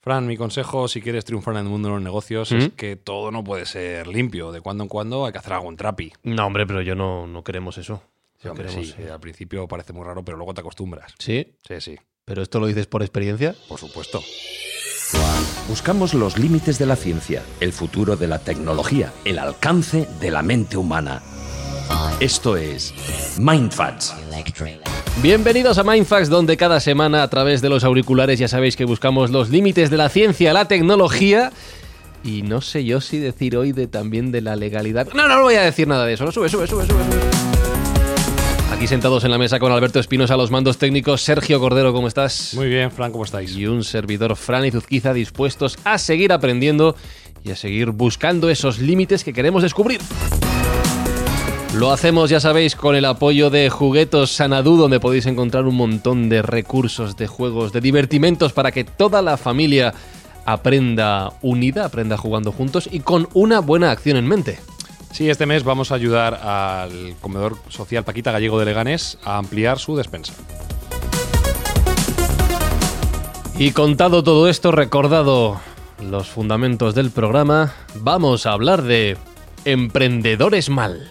Fran, mi consejo si quieres triunfar en el mundo de los negocios es ¿Mm? que todo no puede ser limpio. De cuando en cuando hay que hacer algún trapi. No, hombre, pero yo no, no queremos eso. Sí, No hombre, queremos, sí, eh. al principio parece muy raro, pero luego te acostumbras. ¿Sí? Sí, sí, ¿Pero esto lo dices por experiencia? por supuesto. Buscamos los límites de la ciencia, el futuro de la tecnología, el alcance de la mente humana. Esto es Mindfacts. Bienvenidos a Mindfax, donde cada semana a través de los auriculares ya sabéis que buscamos los límites de la ciencia, la tecnología y no sé yo si decir hoy de también de la legalidad. No, no, no voy a decir nada de eso. No, sube, sube, sube, sube. sube. Aquí sentados en la mesa con Alberto Espinosa, los mandos técnicos, Sergio Cordero, ¿cómo estás? Muy bien, Fran, ¿cómo estáis? y un servidor Fran y Zuzquiza dispuestos a seguir aprendiendo y a seguir buscando esos límites que queremos descubrir. Lo hacemos, ya sabéis, con el apoyo de Juguetos Sanadú, donde podéis encontrar un montón de recursos, de juegos, de divertimentos para que toda la familia aprenda unida, aprenda jugando juntos y con una buena acción en mente. Sí, este mes vamos a ayudar al comedor social Paquita Gallego de Leganés a ampliar su despensa. Y contado todo esto, recordado los fundamentos del programa, vamos a hablar de emprendedores mal.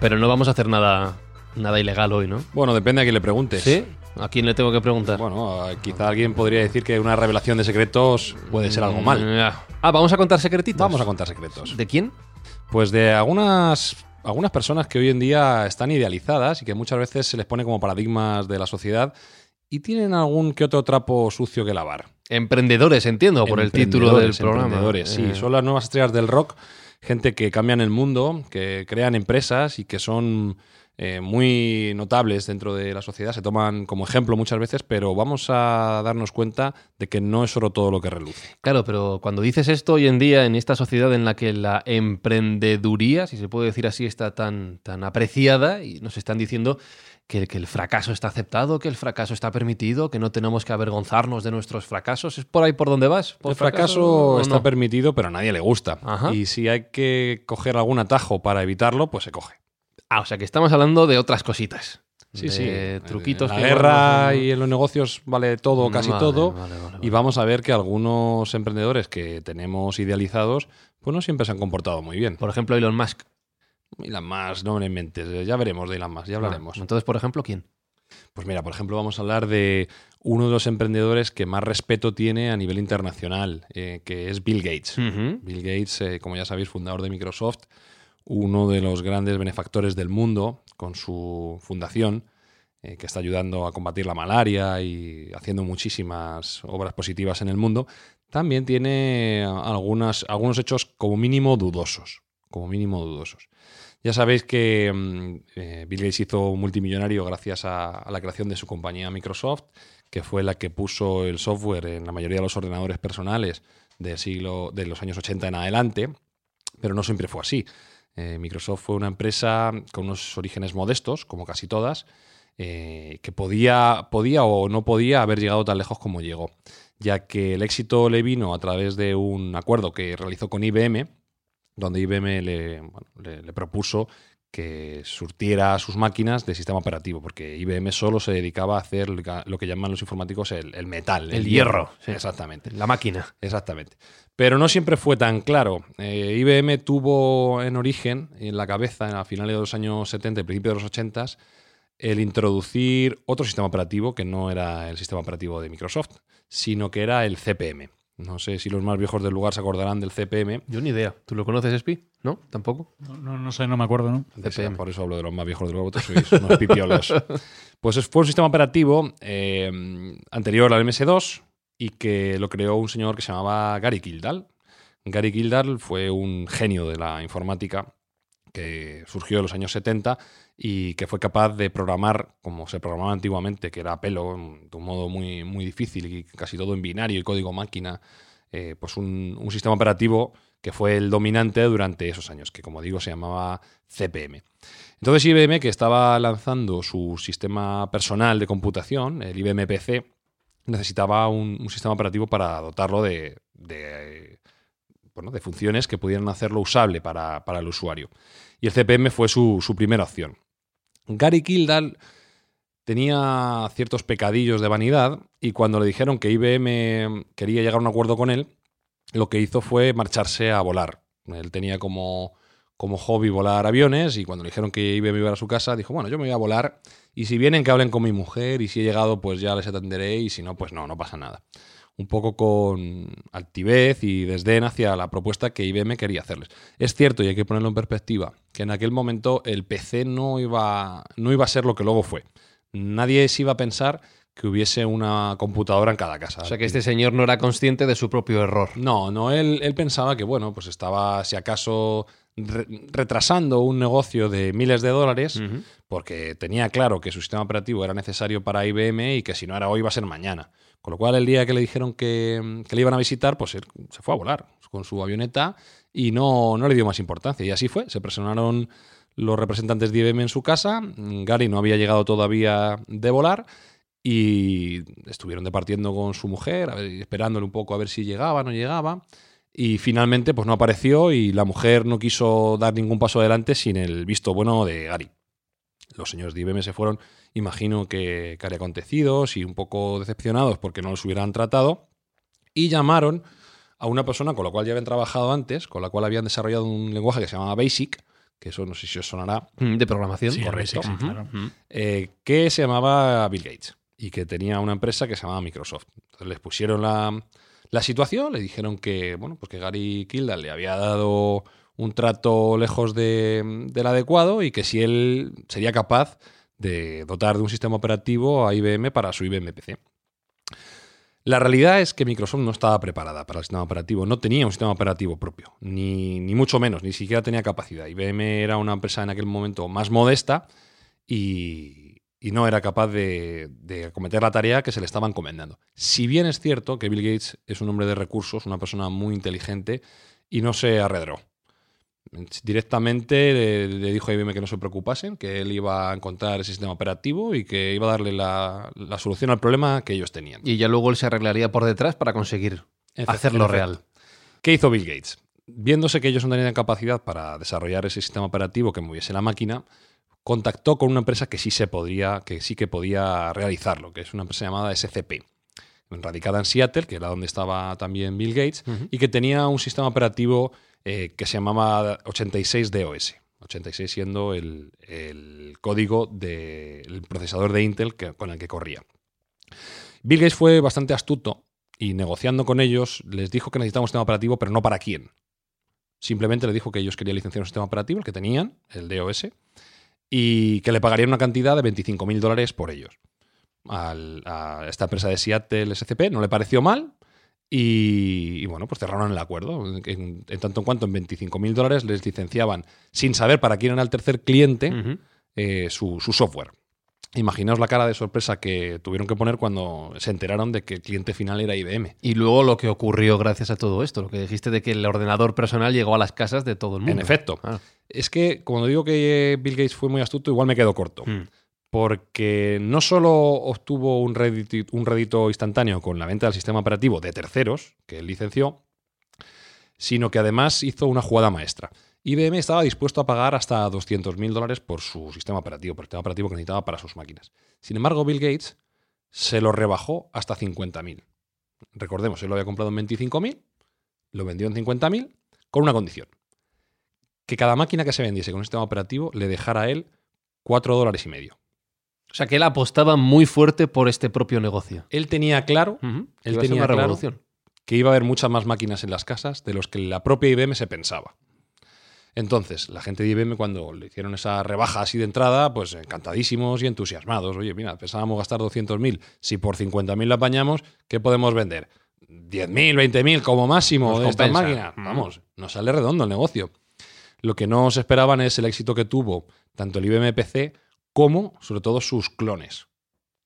Pero no vamos a hacer nada, nada ilegal hoy, ¿no? Bueno, depende a quién le preguntes. ¿Sí? ¿A quién le tengo que preguntar? Bueno, quizá alguien podría decir que una revelación de secretos puede ser algo mal. Mm, ya. Ah, vamos a contar secretitos. Vamos a contar secretos. ¿De quién? Pues de algunas, algunas personas que hoy en día están idealizadas y que muchas veces se les pone como paradigmas de la sociedad y tienen algún que otro trapo sucio que lavar. Emprendedores, entiendo, por el título del programa. emprendedores, sí. Eh, Son las nuevas estrellas del rock, gente que cambian el mundo, que crean empresas y que son eh, muy notables dentro de la sociedad. Se toman como ejemplo muchas veces, pero vamos a darnos cuenta de que no es oro todo lo que reluce. Claro, pero cuando dices esto hoy en día, en esta sociedad en la que la emprendeduría, si se puede decir así, está tan, tan apreciada y nos están diciendo que, que el fracaso está aceptado, que el fracaso está permitido, que no tenemos que avergonzarnos de nuestros fracasos. ¿Es por ahí por donde vas? ¿Por El fracaso está no? permitido, pero a nadie le gusta. Ajá. Y si hay que coger algún atajo para evitarlo, pues se coge. Ah, o sea que estamos hablando de otras cositas. Sí, de sí. Truquitos. En que la guerra y en los negocios vale todo, casi Vale, todo. vale, vale, vale. Y vamos a ver que algunos emprendedores que tenemos idealizados, pues no siempre se han comportado muy bien. Por ejemplo, Elon Musk. Elon Musk, no me inventes. Ya veremos de Elon Musk, ya hablaremos. Ah, entonces, por ejemplo, ¿quién? Pues mira, por ejemplo, vamos a hablar de uno de los emprendedores que más respeto tiene a nivel internacional, eh, que es Bill Gates. Bill Gates, eh, como ya sabéis, fundador de Microsoft, uno de los grandes benefactores del mundo con su fundación, eh, que está ayudando a combatir la malaria y haciendo muchísimas obras positivas en el mundo, también tiene algunos hechos como mínimo dudosos. Como mínimo dudosos. Ya sabéis que mm, eh, Bill Gates hizo multimillonario gracias a, a la creación de su compañía Microsoft, que fue la que puso el software en la mayoría de los ordenadores personales del siglo, de los años 80 en adelante, pero no siempre fue así. Eh, Microsoft fue una empresa con unos orígenes modestos, como casi todas, eh, que podía, podía o no podía haber llegado tan lejos como llegó, ya que el éxito le vino a través de un acuerdo que realizó con IBM, donde IBM le, propuso que surtiera sus máquinas de sistema operativo, porque IBM solo se dedicaba a hacer lo que llaman los informáticos el, metal. El, hierro. Exactamente. La máquina. Exactamente. Pero no siempre fue tan claro. Eh, IBM tuvo en origen, en la cabeza, a finales de los años 70 y principios de los 80, el introducir otro sistema operativo que no era el sistema operativo de Microsoft, sino que era el CPM. No sé si los más viejos del lugar se acordarán del CPM. Yo ni idea. ¿Tú lo conoces, Spi? ¿No? ¿Tampoco? No, no, sé, no me acuerdo, ¿no? CPM. Por eso hablo de los más viejos del lugar, sois unos pipiolos. Pues fue un sistema operativo eh, anterior al MS2 y que lo creó un señor que se llamaba Gary Kildall. Gary Kildall fue un genio de la informática que surgió en los años 70 y que fue capaz de programar como se programaba antiguamente, que era a pelo, de un modo muy, muy difícil y casi todo en binario y código máquina, eh, pues un, sistema operativo que fue el dominante durante esos años, que como digo se llamaba CPM. Entonces IBM, que estaba lanzando su sistema personal de computación, el IBM PC, necesitaba un, sistema operativo para dotarlo de, de, de funciones que pudieran hacerlo usable para, para el usuario. Y el CPM fue su, su primera opción. Gary Kildall tenía ciertos pecadillos de vanidad y cuando le dijeron que IBM quería llegar a un acuerdo con él, lo que hizo fue marcharse a volar. Él tenía como, como hobby volar aviones y cuando le dijeron que IBM iba a su casa, dijo, bueno, yo me voy a volar y si vienen que hablen con mi mujer y si he llegado pues ya les atenderé y si no, pues no, no pasa nada un poco con altivez y desdén hacia la propuesta que IBM quería hacerles. Es cierto, y hay que ponerlo en perspectiva, que en aquel momento el PC no iba, no iba a ser lo que luego fue. Nadie se iba a pensar que hubiese una computadora en cada casa. O sea que este señor no era consciente de su propio error. No, no, él, él pensaba que, bueno, pues estaba, si acaso, retrasando un negocio de miles de dólares, porque tenía claro que su sistema operativo era necesario para IBM y que si no era hoy iba a ser mañana. Con lo cual, el día que le dijeron que, le iban a visitar, pues él se fue a volar con su avioneta y no, no le dio más importancia. Y así fue. Se presionaron los representantes de IBM en su casa. Gary no había llegado todavía de volar y estuvieron departiendo con su mujer, esperándole un poco a ver si llegaba o no llegaba. Y finalmente, pues no apareció y la mujer no quiso dar ningún paso adelante sin el visto bueno de Gary. Los señores de IBM se fueron imagino que cari acontecidos y un poco decepcionados porque no los hubieran tratado, y llamaron a una persona con la cual ya habían trabajado antes, con la cual habían desarrollado un lenguaje que se llamaba Basic, que eso no sé si os sonará. Mm, de programación, correcto. Eh, que se llamaba Bill Gates y que tenía una empresa que se llamaba Microsoft. Entonces les pusieron la, la situación, le dijeron que, bueno, pues que Gary Kildall le había dado un trato lejos de, del adecuado y que si él sería capaz de dotar de un sistema operativo a IBM para su IBM PC. La realidad es que Microsoft no estaba preparada para el sistema operativo, no tenía un sistema operativo propio, ni, mucho menos, ni siquiera tenía capacidad. IBM era una empresa en aquel momento más modesta y, no era capaz de, de, acometer la tarea que se le estaba encomendando. Si bien es cierto que Bill Gates es un hombre de recursos, una persona muy inteligente y no se arredró. Directamente le, dijo a IBM que no se preocupasen, que él iba a encontrar el sistema operativo y que iba a darle la, solución al problema que ellos tenían. Y ya luego él se arreglaría por detrás para conseguir hacerlo real. ¿Qué hizo Bill Gates? Viéndose que ellos no tenían capacidad para desarrollar ese sistema operativo que moviese la máquina, contactó con una empresa que sí se podría, que sí que podía realizarlo, que es una empresa llamada SCP radicada en Seattle, que era donde estaba también Bill Gates, y que tenía un sistema operativo eh, que se llamaba 86DOS. 86 siendo el, código del procesador de Intel con el que corría. Bill Gates fue bastante astuto y negociando con ellos les dijo que necesitaban un sistema operativo, pero no para quién. Simplemente le dijo que ellos querían licenciar un sistema operativo, el que tenían, el DOS, y que le pagarían una cantidad de 25.000 dólares por ellos. a esta empresa de Seattle SCP no le pareció mal y, bueno, pues cerraron el acuerdo. En, tanto en cuanto en 25.000 dólares les licenciaban, sin saber para quién era el tercer cliente, eh, su, software. Imaginaos la cara de sorpresa que tuvieron que poner cuando se enteraron de que el cliente final era IBM. Y luego lo que ocurrió gracias a todo esto, lo que dijiste de que el ordenador personal llegó a las casas de todo el mundo. En efecto. Ah. Es que cuando digo que Bill Gates fue muy astuto, igual me quedo corto. Mm porque no solo obtuvo un rédito, instantáneo con la venta del sistema operativo de terceros, que él licenció, sino que además hizo una jugada maestra. IBM estaba dispuesto a pagar hasta 200.000 dólares por su sistema operativo, por el sistema operativo que necesitaba para sus máquinas. Sin embargo, Bill Gates se lo rebajó hasta 50.000. Recordemos, él lo había comprado en 25.000, lo vendió en 50.000 con una condición. Que cada máquina que se vendiese con un sistema operativo le dejara a él 4 dólares y medio. O sea que él apostaba muy fuerte por este propio negocio. Él tenía claro, él tenía una claro revolución. que iba a haber muchas más máquinas en las casas de los que la propia IBM se pensaba. Entonces, la gente de IBM cuando le hicieron esa rebaja así de entrada, pues encantadísimos y entusiasmados. Oye, mira, pensábamos gastar 200.000, si por 50.000 la apañamos, ¿qué podemos vender? 10.000, 20.000 como máximo Nos de estas compensa. máquinas. Mm. Vamos, nos sale redondo el negocio. Lo que no se esperaban es el éxito que tuvo tanto el IBM PC como, sobre todo, sus clones.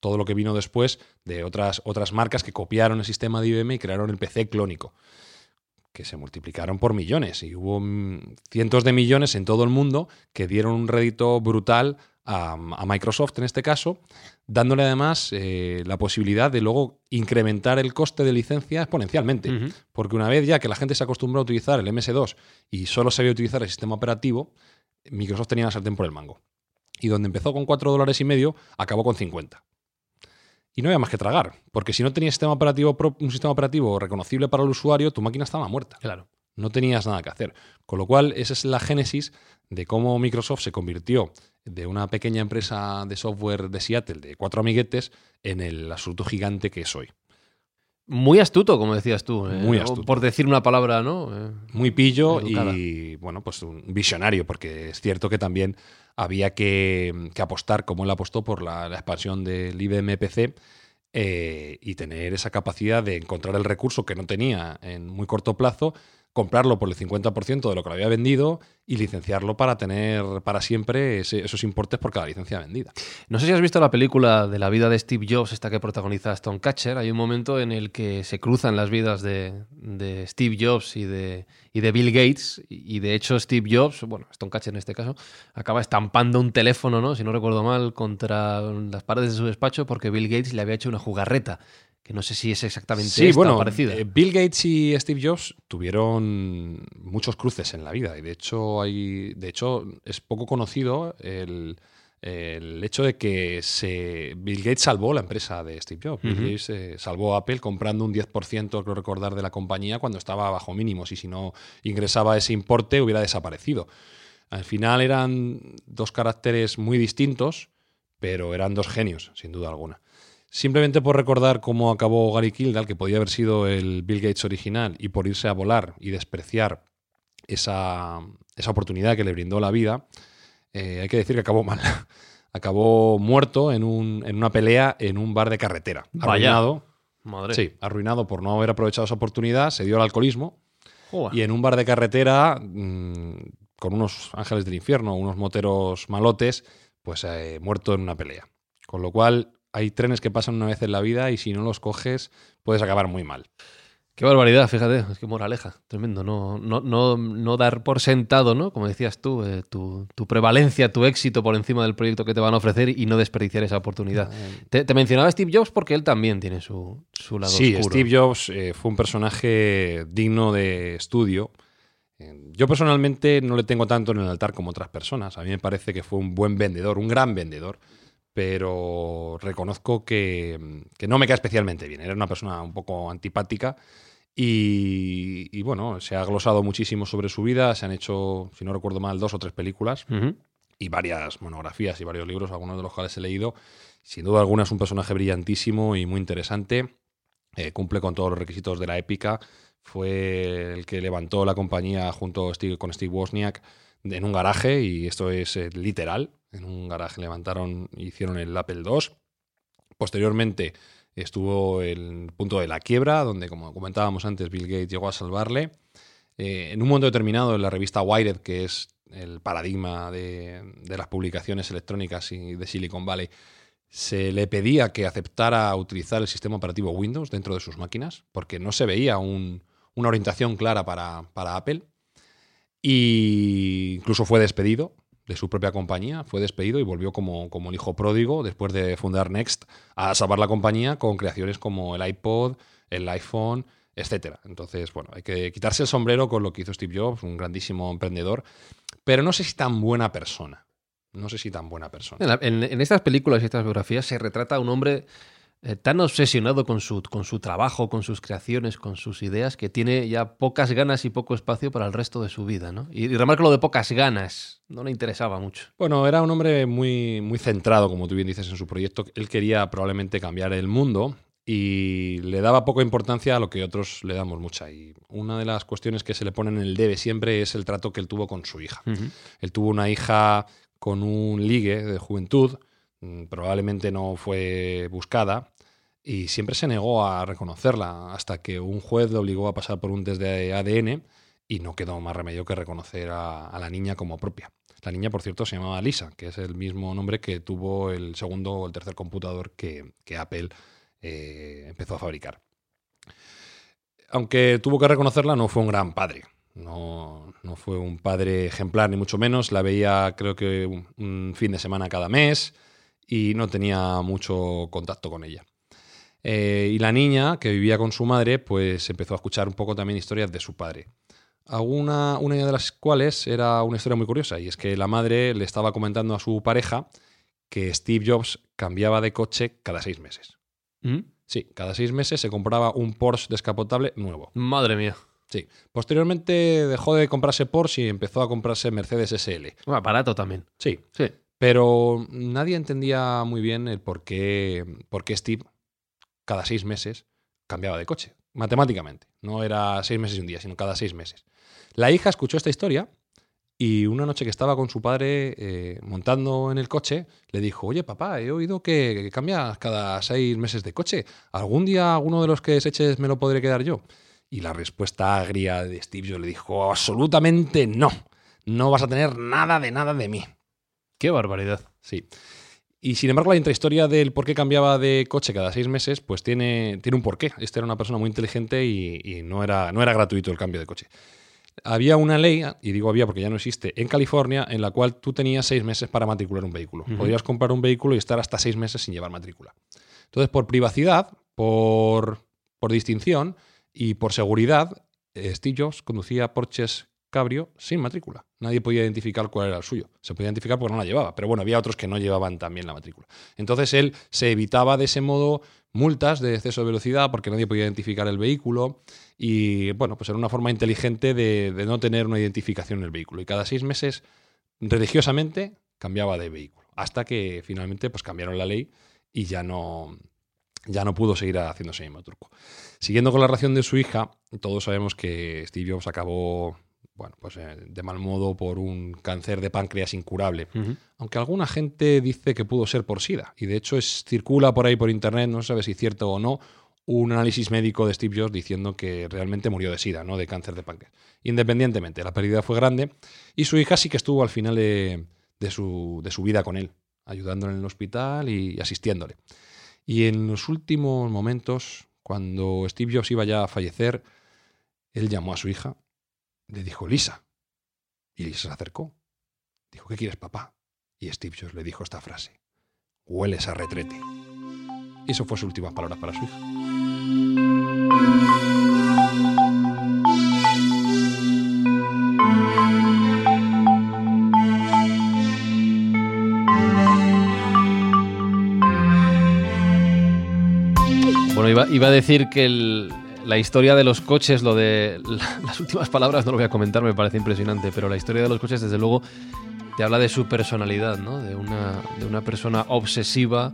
Todo lo que vino después de otras, otras marcas que copiaron el sistema de IBM y crearon el PC clónico, que se multiplicaron por millones. Y hubo mm, cientos de millones en todo el mundo que dieron un rédito brutal a, a Microsoft en este caso, dándole además eh, la posibilidad de luego incrementar el coste de licencia exponencialmente. Porque una vez ya que la gente se acostumbró a utilizar el MS2 y solo sabía utilizar el sistema operativo, Microsoft tenía la sartén por el mango. Y donde empezó con 4 dólares y medio, acabó con 50. Y no había más que tragar, porque si no tenías sistema operativo un sistema operativo reconocible para el usuario, tu máquina estaba muerta. Claro. No tenías nada que hacer. Con lo cual, esa es la génesis de cómo Microsoft se convirtió de una pequeña empresa de software de Seattle de cuatro amiguetes en el absoluto gigante que es hoy. Muy astuto, como decías tú. eh, Muy astuto. Por decir una palabra, ¿no? Eh, muy pillo Educada. y bueno, pues un visionario, porque es cierto que también había que, apostar, como él apostó, por la, la expansión del IBM PC eh, y tener esa capacidad de encontrar el recurso que no tenía en muy corto plazo, comprarlo por el 50% de lo que lo había vendido y licenciarlo para tener para siempre esos importes por cada licencia vendida. No sé si has visto la película de la vida de Steve Jobs, esta que protagoniza Stone Catcher. Hay un momento en el que se cruzan las vidas de, Steve Jobs y de, y de Bill Gates. Y y de hecho, Steve Jobs, bueno, Stone Catcher en este caso, acaba estampando un teléfono, ¿no? Si no recuerdo mal, contra las paredes de su despacho porque Bill Gates le había hecho una jugarreta. Que no sé si es exactamente Sí, esta bueno, parecida. eh, Bill Gates y Steve Jobs tuvieron muchos cruces en la vida y de hecho hay, de hecho es poco conocido el, el hecho de que se, Bill Gates salvó la empresa de Steve Jobs. Bill. Gates eh, salvó a Apple comprando un 10%, creo recordar, de la compañía cuando estaba bajo mínimos y si no ingresaba ese importe hubiera desaparecido. Al final eran dos caracteres muy distintos, pero eran dos genios, sin duda alguna. Simplemente por recordar cómo acabó Gary Kildall, que podía haber sido el Bill Gates original, y por irse a volar y despreciar esa, esa oportunidad que le brindó la vida, eh, hay que decir que acabó mal. acabó muerto en, un- en una pelea en un bar de carretera. Arruinado. Madre. Sí, arruinado por no haber aprovechado esa oportunidad, se dio al alcoholismo Joder. y en un bar de carretera, mm, con unos ángeles del infierno, unos moteros malotes, pues eh, muerto en una pelea. Con lo cual, hay trenes que pasan una vez en la vida y si no los coges, puedes acabar muy mal. Qué barbaridad, fíjate, es que moraleja, tremendo. No, no, no, no dar por sentado, ¿no? Como decías tú, eh, tu, tu prevalencia, tu éxito por encima del proyecto que te van a ofrecer y no desperdiciar esa oportunidad. Te, te mencionaba Steve Jobs porque él también tiene su, su lado Sí, oscuro. Steve Jobs eh, fue un personaje digno de estudio. Eh, Yo personalmente no le tengo tanto en el altar como otras personas. A mí me parece que fue un buen vendedor, un gran vendedor, pero reconozco que, que no me cae especialmente bien. Era una persona un poco antipática y, y, bueno, se ha glosado muchísimo sobre su vida. Se han hecho, si no recuerdo mal, dos o tres películas Ujú. y varias monografías y varios libros, algunos de los cuales he leído. Sin duda alguna es un personaje brillantísimo y muy interesante. Eh, cumple con todos los requisitos de la épica. Fue el que levantó la compañía junto Steve- con Steve Wozniak en un garaje, y esto es eh, literal. En un garaje levantaron e hicieron el Apple II. Posteriormente estuvo el punto de la quiebra, donde, como comentábamos antes, Bill Gates llegó a salvarle. Eh, en un momento determinado, en la revista Wired, que es el paradigma de, las publicaciones electrónicas de Silicon Valley, se le pedía que aceptara utilizar el sistema operativo Windows dentro de sus máquinas, porque no se veía un- una orientación clara para, para Apple. Y incluso fue despedido de su propia compañía, fue despedido y volvió como, como el hijo pródigo después de fundar Next a salvar la compañía con creaciones como el iPod, el iPhone, etcétera. Entonces, bueno, hay que quitarse el sombrero con lo que hizo Steve Jobs, un grandísimo emprendedor, pero no sé si tan buena persona. No sé si tan buena persona. En, en estas películas y estas biografías se retrata a un hombre eh, tan obsesionado con su, con su trabajo, con sus creaciones, con sus ideas, que tiene ya pocas ganas y poco espacio para el resto de su vida. ¿no? Y, y remarco lo de pocas ganas, no le interesaba mucho. Bueno, era un hombre muy, muy centrado, como tú bien dices, en su proyecto. Él quería probablemente cambiar el mundo y le daba poca importancia a lo que otros le damos mucha. Y una de las cuestiones que se le pone en el debe siempre es el trato que él tuvo con su hija. Él tuvo una hija con un ligue de juventud, mm, probablemente no fue buscada, y siempre se negó a reconocerla hasta que un juez le obligó a pasar por un test de ADN y no quedó más remedio que reconocer a, la niña como propia. La niña, por cierto, se llamaba Lisa, que es el mismo nombre que tuvo el segundo o el tercer computador que, Apple eh, empezó a fabricar. Aunque tuvo que reconocerla, no fue un gran padre. No, fue un padre ejemplar, ni mucho menos. La veía, creo que, un fin de semana cada mes y no tenía mucho contacto con ella. Eh, y la niña, que vivía con su madre, pues empezó a escuchar un poco también historias de su padre. Alguna, una de las cuales era una historia muy curiosa, y es que la madre le estaba comentando a su pareja que Steve Jobs cambiaba de coche cada seis meses. ¿Mm? Sí, cada seis meses se compraba un Porsche descapotable nuevo. Madre mía. Sí. Posteriormente dejó de comprarse Porsche y empezó a comprarse Mercedes SL. Un aparato también. Sí, Sí. pero nadie entendía muy bien el por qué, por qué Steve cada seis meses cambiaba de coche, matemáticamente. No era seis meses y un día, sino cada seis meses. La hija escuchó esta historia y una noche que estaba con su padre eh, montando en el coche, le dijo, oye papá, he oído que, que cambias cada seis meses de coche. ¿Algún día alguno de los que deseches me lo podré quedar yo? Y la respuesta agria de Steve Jobs le dijo, absolutamente no. No vas a tener nada de nada de mí. Qué barbaridad. Sí. Y sin embargo, la intrahistoria del por qué cambiaba de coche cada seis meses, pues tiene, tiene un porqué. Este era una persona muy inteligente y, y no, era, no era gratuito el cambio de coche. Había una ley, y digo había porque ya no existe, en California, en la cual tú tenías seis meses para matricular un vehículo. Ujú. Podías comprar un vehículo y estar hasta seis meses sin llevar matrícula. Entonces, por privacidad, por, por distinción y por seguridad, eh, Steve Jobs conducía Porsches Cabrio sin matrícula. Nadie podía identificar cuál era el suyo. Se podía identificar porque no la llevaba, pero bueno, había otros que no llevaban también la matrícula. Entonces él se evitaba de ese modo multas de exceso de velocidad porque nadie podía identificar el vehículo y bueno, pues era una forma inteligente de, no tener una identificación en el vehículo. Y cada seis meses, religiosamente, cambiaba de vehículo. Hasta que finalmente pues cambiaron la ley y ya no, ya no pudo seguir haciendo ese mismo truco. Siguiendo con la relación de su hija, todos sabemos que Steve Jobs acabó bueno, pues, eh, de mal modo por un cáncer de páncreas incurable. Aunque alguna gente dice que pudo ser por SIDA. Y de hecho es, circula por ahí por internet, no se sabe si es cierto o no, un análisis médico de Steve Jobs diciendo que realmente murió de SIDA, no de cáncer de páncreas. Independientemente, la pérdida fue grande y su hija sí que estuvo al final de, de su, de su vida con él, ayudándole en el hospital y asistiéndole. Y en los últimos momentos, cuando Steve Jobs iba ya a fallecer, él llamó a su hija, le dijo, Lisa. Y Lisa se acercó. Dijo, ¿qué quieres, papá? Y Steve Jobs le dijo esta frase, hueles a retrete. Y eso fue sus últimas palabras para su hija. Bueno, iba, iba a decir que el- la historia de los coches, lo de la- las últimas palabras no lo voy a comentar, me parece impresionante, pero la historia de los coches, desde luego, te habla de su personalidad, ¿no? De una, de una persona obsesiva,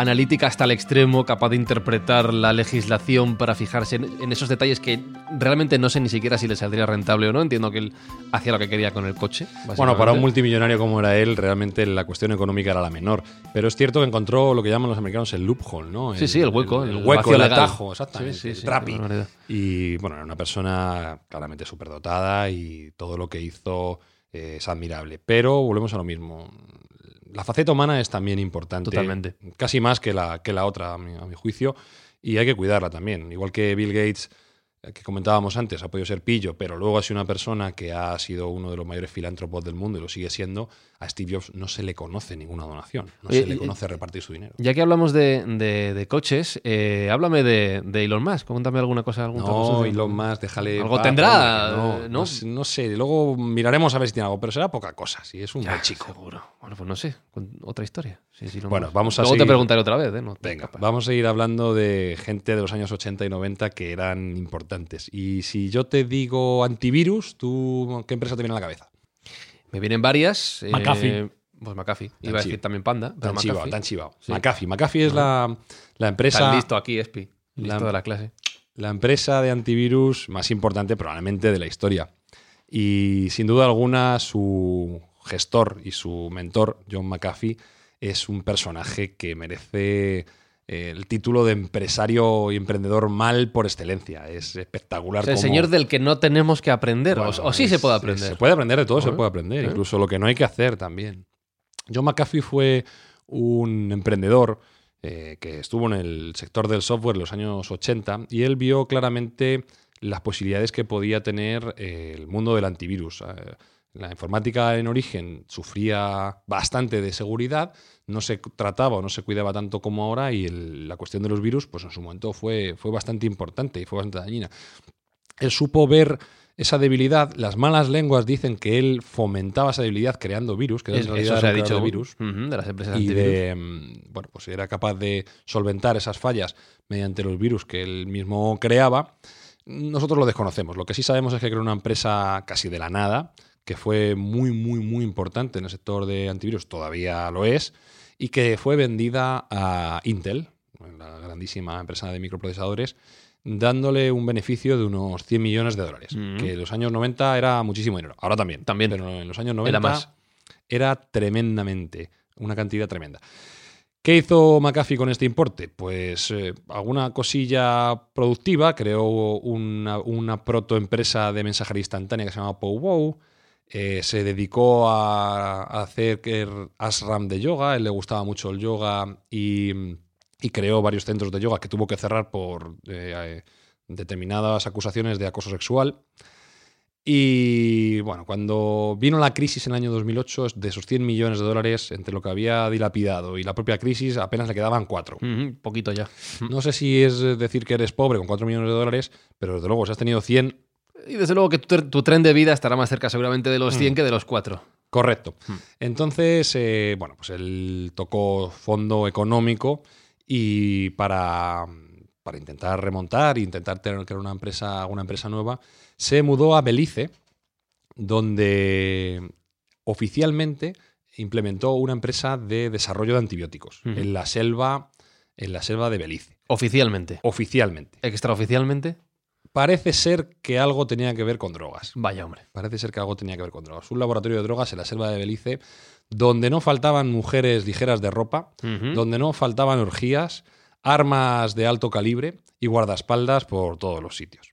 analítica hasta el extremo, capaz de interpretar la legislación para fijarse en, en esos detalles que realmente no sé ni siquiera si le saldría rentable o no. Entiendo que él hacía lo que quería con el coche. Bueno, para un multimillonario como era él, realmente la cuestión económica era la menor. Pero es cierto que encontró lo que llaman los americanos el loophole, ¿no? Sí, sí, el hueco, El, el hueco, el atajo, exactamente. Sí, sí, sí, barbaridad. Y bueno, era una persona claramente superdotada y todo lo que hizo es admirable. Pero volvemos a lo mismo. La faceta humana es también importante. Totalmente. Casi más que la, que la otra, a mi, a mi juicio. Y hay que cuidarla también. Igual que Bill Gates que comentábamos antes, ha podido ser pillo, pero luego ha sido una persona que ha sido uno de los mayores filántropos del mundo y lo sigue siendo, a Steve Jobs no se le conoce ninguna donación, no Oye, se le y- conoce repartir su dinero. Ya que hablamos de, de- de coches, eh, háblame de, de Elon Musk. Cuéntame alguna cosa. Algún No, Elon Musk, déjale. Algo tendrá, eh, no, ¿no? sé- no sé, luego miraremos a ver si tiene algo, pero será poca cosa, si es un Ya, buen chico. Seguro. Bueno, pues no sé. Otra historia. Sí, sí, Elon Bueno, vamos a Luego te preguntaré otra vez. ¿eh? No, Venga, capaz. vamos a ir hablando de gente de los años 80 y 90 que eran importantes. Y si yo te digo antivirus, ¿tú qué empresa te viene a la cabeza? Me vienen varias. eh, McAfee. pues McAfee. Tan Iba a decir chivo. también Panda. Pero Tan chivado, McAfee. tan chivado. Sí. McAfee. McAfee es la, la empresa. Está listo aquí, Espi. La- Listo de la clase. la empresa de antivirus más importante probablemente de la historia. Y sin duda alguna su gestor y su mentor, John McAfee, es un personaje que merece eh, el título de empresario y emprendedor mal por excelencia. Es espectacular. Es el señor del que no tenemos que aprender. o- Bueno, o, sí es- se puede aprender. Se puede aprender de todo, se puede aprender. ¿eh? Incluso lo que no hay que hacer también. John McAfee fue un emprendedor eh, que estuvo en el sector del software en los años 80 y él vio claramente las posibilidades que podía tener eh, el mundo del antivirus. La informática en origen sufría bastante de seguridad, no se trataba o no se cuidaba tanto como ahora y el- la cuestión de los virus, pues en su momento fue, fue bastante importante y fue bastante dañina. Él supo ver esa debilidad. Las malas lenguas dicen que él fomentaba esa debilidad creando virus, que era en Es- realidad eso se ha dicho de virus ujú, de las empresas y antivirus. de mm, bueno pues era capaz de solventar esas fallas mediante los virus que él mismo creaba nosotros lo desconocemos lo que sí sabemos es que creó una empresa casi de la nada que fue muy muy muy importante en el sector de antivirus todavía lo es y que fue vendida a Intel la grandísima empresa de microprocesadores dándole un beneficio de unos 100 millones de dólares Mm. que en los años 90 era muchísimo dinero ahora también También. pero en los años 90 Era más. era tremendamente, una cantidad tremenda. ¿Qué hizo McAfee con este importe? Pues eh, alguna cosilla productiva, creó una, una protoempresa de mensajería instantánea que se llama PowWow, eh, se dedicó a, a hacer ashram de yoga, a él le gustaba mucho el yoga y, y creó varios centros de yoga que tuvo que cerrar por eh, eh, determinadas acusaciones de acoso sexual. Y bueno, cuando vino la crisis en el año 2008, de esos 100 millones de dólares, entre lo que había dilapidado y la propia crisis, apenas le quedaban 4. Ujú, poquito ya. No sé si es decir que eres pobre con 4 millones de dólares, pero desde luego, si has tenido 100, Y desde luego que tu, tr- tu tren de vida estará más cerca seguramente de los Mm. 100 que de los 4. correcto. Hmm. Entonces, eh, bueno, pues él tocó fondo económico y para, para intentar remontar e intentar tener crear una empresa, una empresa nueva, se mudó a Belice, donde oficialmente implementó una empresa de desarrollo de antibióticos Ujú. en la selva en la selva de Belice, Oficialmente. oficialmente. Extraoficialmente. Parece ser que algo tenía que ver con drogas. Vaya hombre. Parece ser que algo tenía que ver con drogas. Un laboratorio de drogas en la selva de Belice, donde no faltaban mujeres ligeras de ropa, donde no faltaban orgías, armas de alto calibre y guardaespaldas por todos los sitios.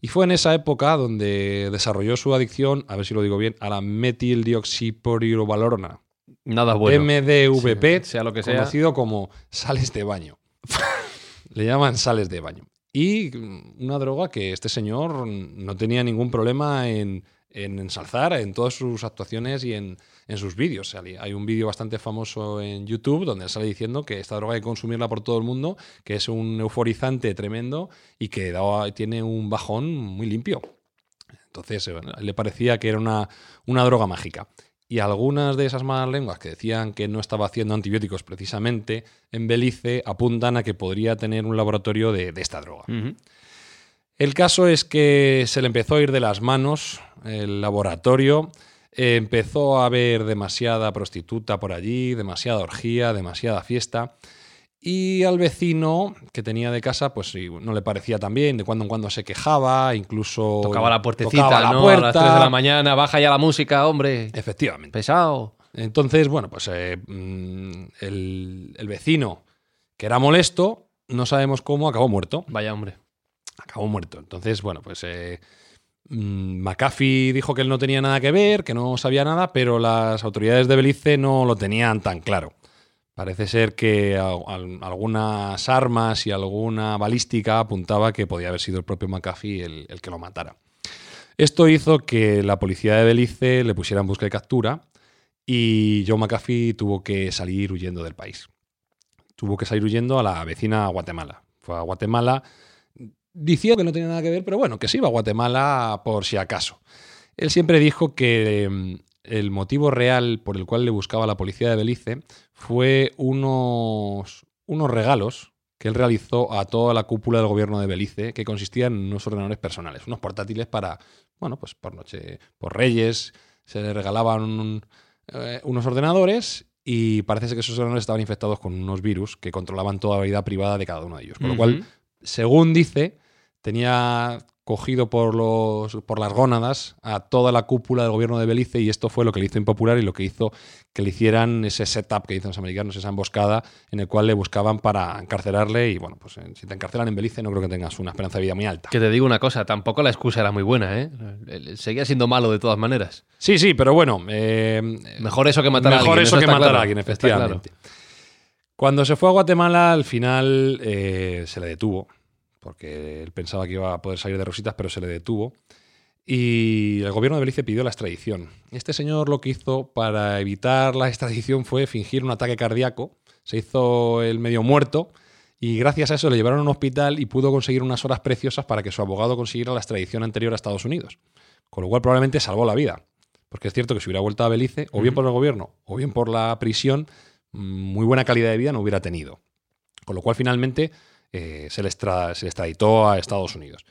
Y fue en esa época donde desarrolló su adicción, a ver si lo digo bien, a la metildioxiporilovalorona, Nada bueno. MDVP, Sí, sea lo que sea. conocido como sales de baño. Le llaman sales de baño. Y una droga que este señor no tenía ningún problema en, en ensalzar en todas sus actuaciones y en, en sus vídeos. Hay un vídeo bastante famoso en YouTube donde él sale diciendo que esta droga hay que consumirla por todo el mundo, que es un euforizante tremendo y que da- tiene un bajón muy limpio. Entonces, eh, le parecía que era una, una droga mágica. Y algunas de esas malas lenguas que decían que no estaba haciendo antibióticos precisamente en Belice apuntan a que podría tener un laboratorio de, de esta droga. El caso es que se le empezó a ir de las manos el laboratorio, empezó a haber demasiada prostituta por allí, demasiada orgía, demasiada fiesta. Y al vecino que tenía de casa, pues sí, no le parecía tan bien, de cuando en cuando se quejaba, incluso... Tocaba la puertecita, tocaba la ¿no? puerta. A las 3 de la mañana, baja ya la música, hombre. Efectivamente. Pesado. Entonces, bueno, pues eh, mm, el, el vecino, que era molesto, no sabemos cómo, acabó muerto. Vaya hombre. Acabó muerto. Entonces, bueno, pues eh, mm, McAfee dijo que él no tenía nada que ver, que no sabía nada, pero las autoridades de Belice no lo tenían tan claro. Parece ser que algunas armas y alguna balística apuntaba que podía haber sido el propio McAfee el, el que lo matara. Esto hizo que la policía de Belice le pusiera en busca y captura y Joe McAfee tuvo que salir huyendo del país. Tuvo que salir huyendo a la vecina Guatemala. Fue a Guatemala diciendo que no tenía nada que ver, pero bueno, que se iba a Guatemala por si acaso. Él siempre dijo que mm, el motivo real por el cual le buscaba la policía de Belice fue unos, unos regalos que él realizó a toda la cúpula del gobierno de Belice, que consistían en unos ordenadores personales, unos portátiles para, bueno, pues por noche, por Reyes, se le regalaban un- eh, unos ordenadores y parece que esos ordenadores estaban infectados con unos virus que controlaban toda la vida privada de cada uno de ellos. Con lo cual, según dice, tenía cogido por, los, por las gónadas a toda la cúpula del gobierno de Belice y esto fue lo que le hizo impopular y lo que hizo que le hicieran ese setup que dicen los americanos, esa emboscada en el cual le buscaban para encarcelarle y bueno, pues si te encarcelan en Belice no creo que tengas una esperanza de vida muy alta. Que te digo una cosa, tampoco la excusa era muy buena, ¿eh? Seguía siendo malo de todas maneras. Sí, sí, pero bueno, eh, Mejor eso que matar a Mejor alguien. eso que matar claro, a alguien, efectivamente. Cuando se fue a Guatemala, al final eh, se le detuvo, porque él pensaba que iba a poder salir de rositas, pero se le detuvo. Y el gobierno de Belice pidió la extradición. Este señor lo que hizo para evitar la extradición fue fingir un ataque cardíaco. Se hizo el medio muerto y gracias a eso le llevaron a un hospital y pudo conseguir unas horas preciosas para que su abogado consiguiera la extradición anterior a Estados Unidos. Con lo cual probablemente salvó la vida. Porque es cierto que si hubiera vuelto a Belice, o bien por el gobierno, o bien por la prisión, mm, muy buena calidad de vida no hubiera tenido. Con lo cual finalmente eh, se, le extra- se le extraditó a Estados Unidos.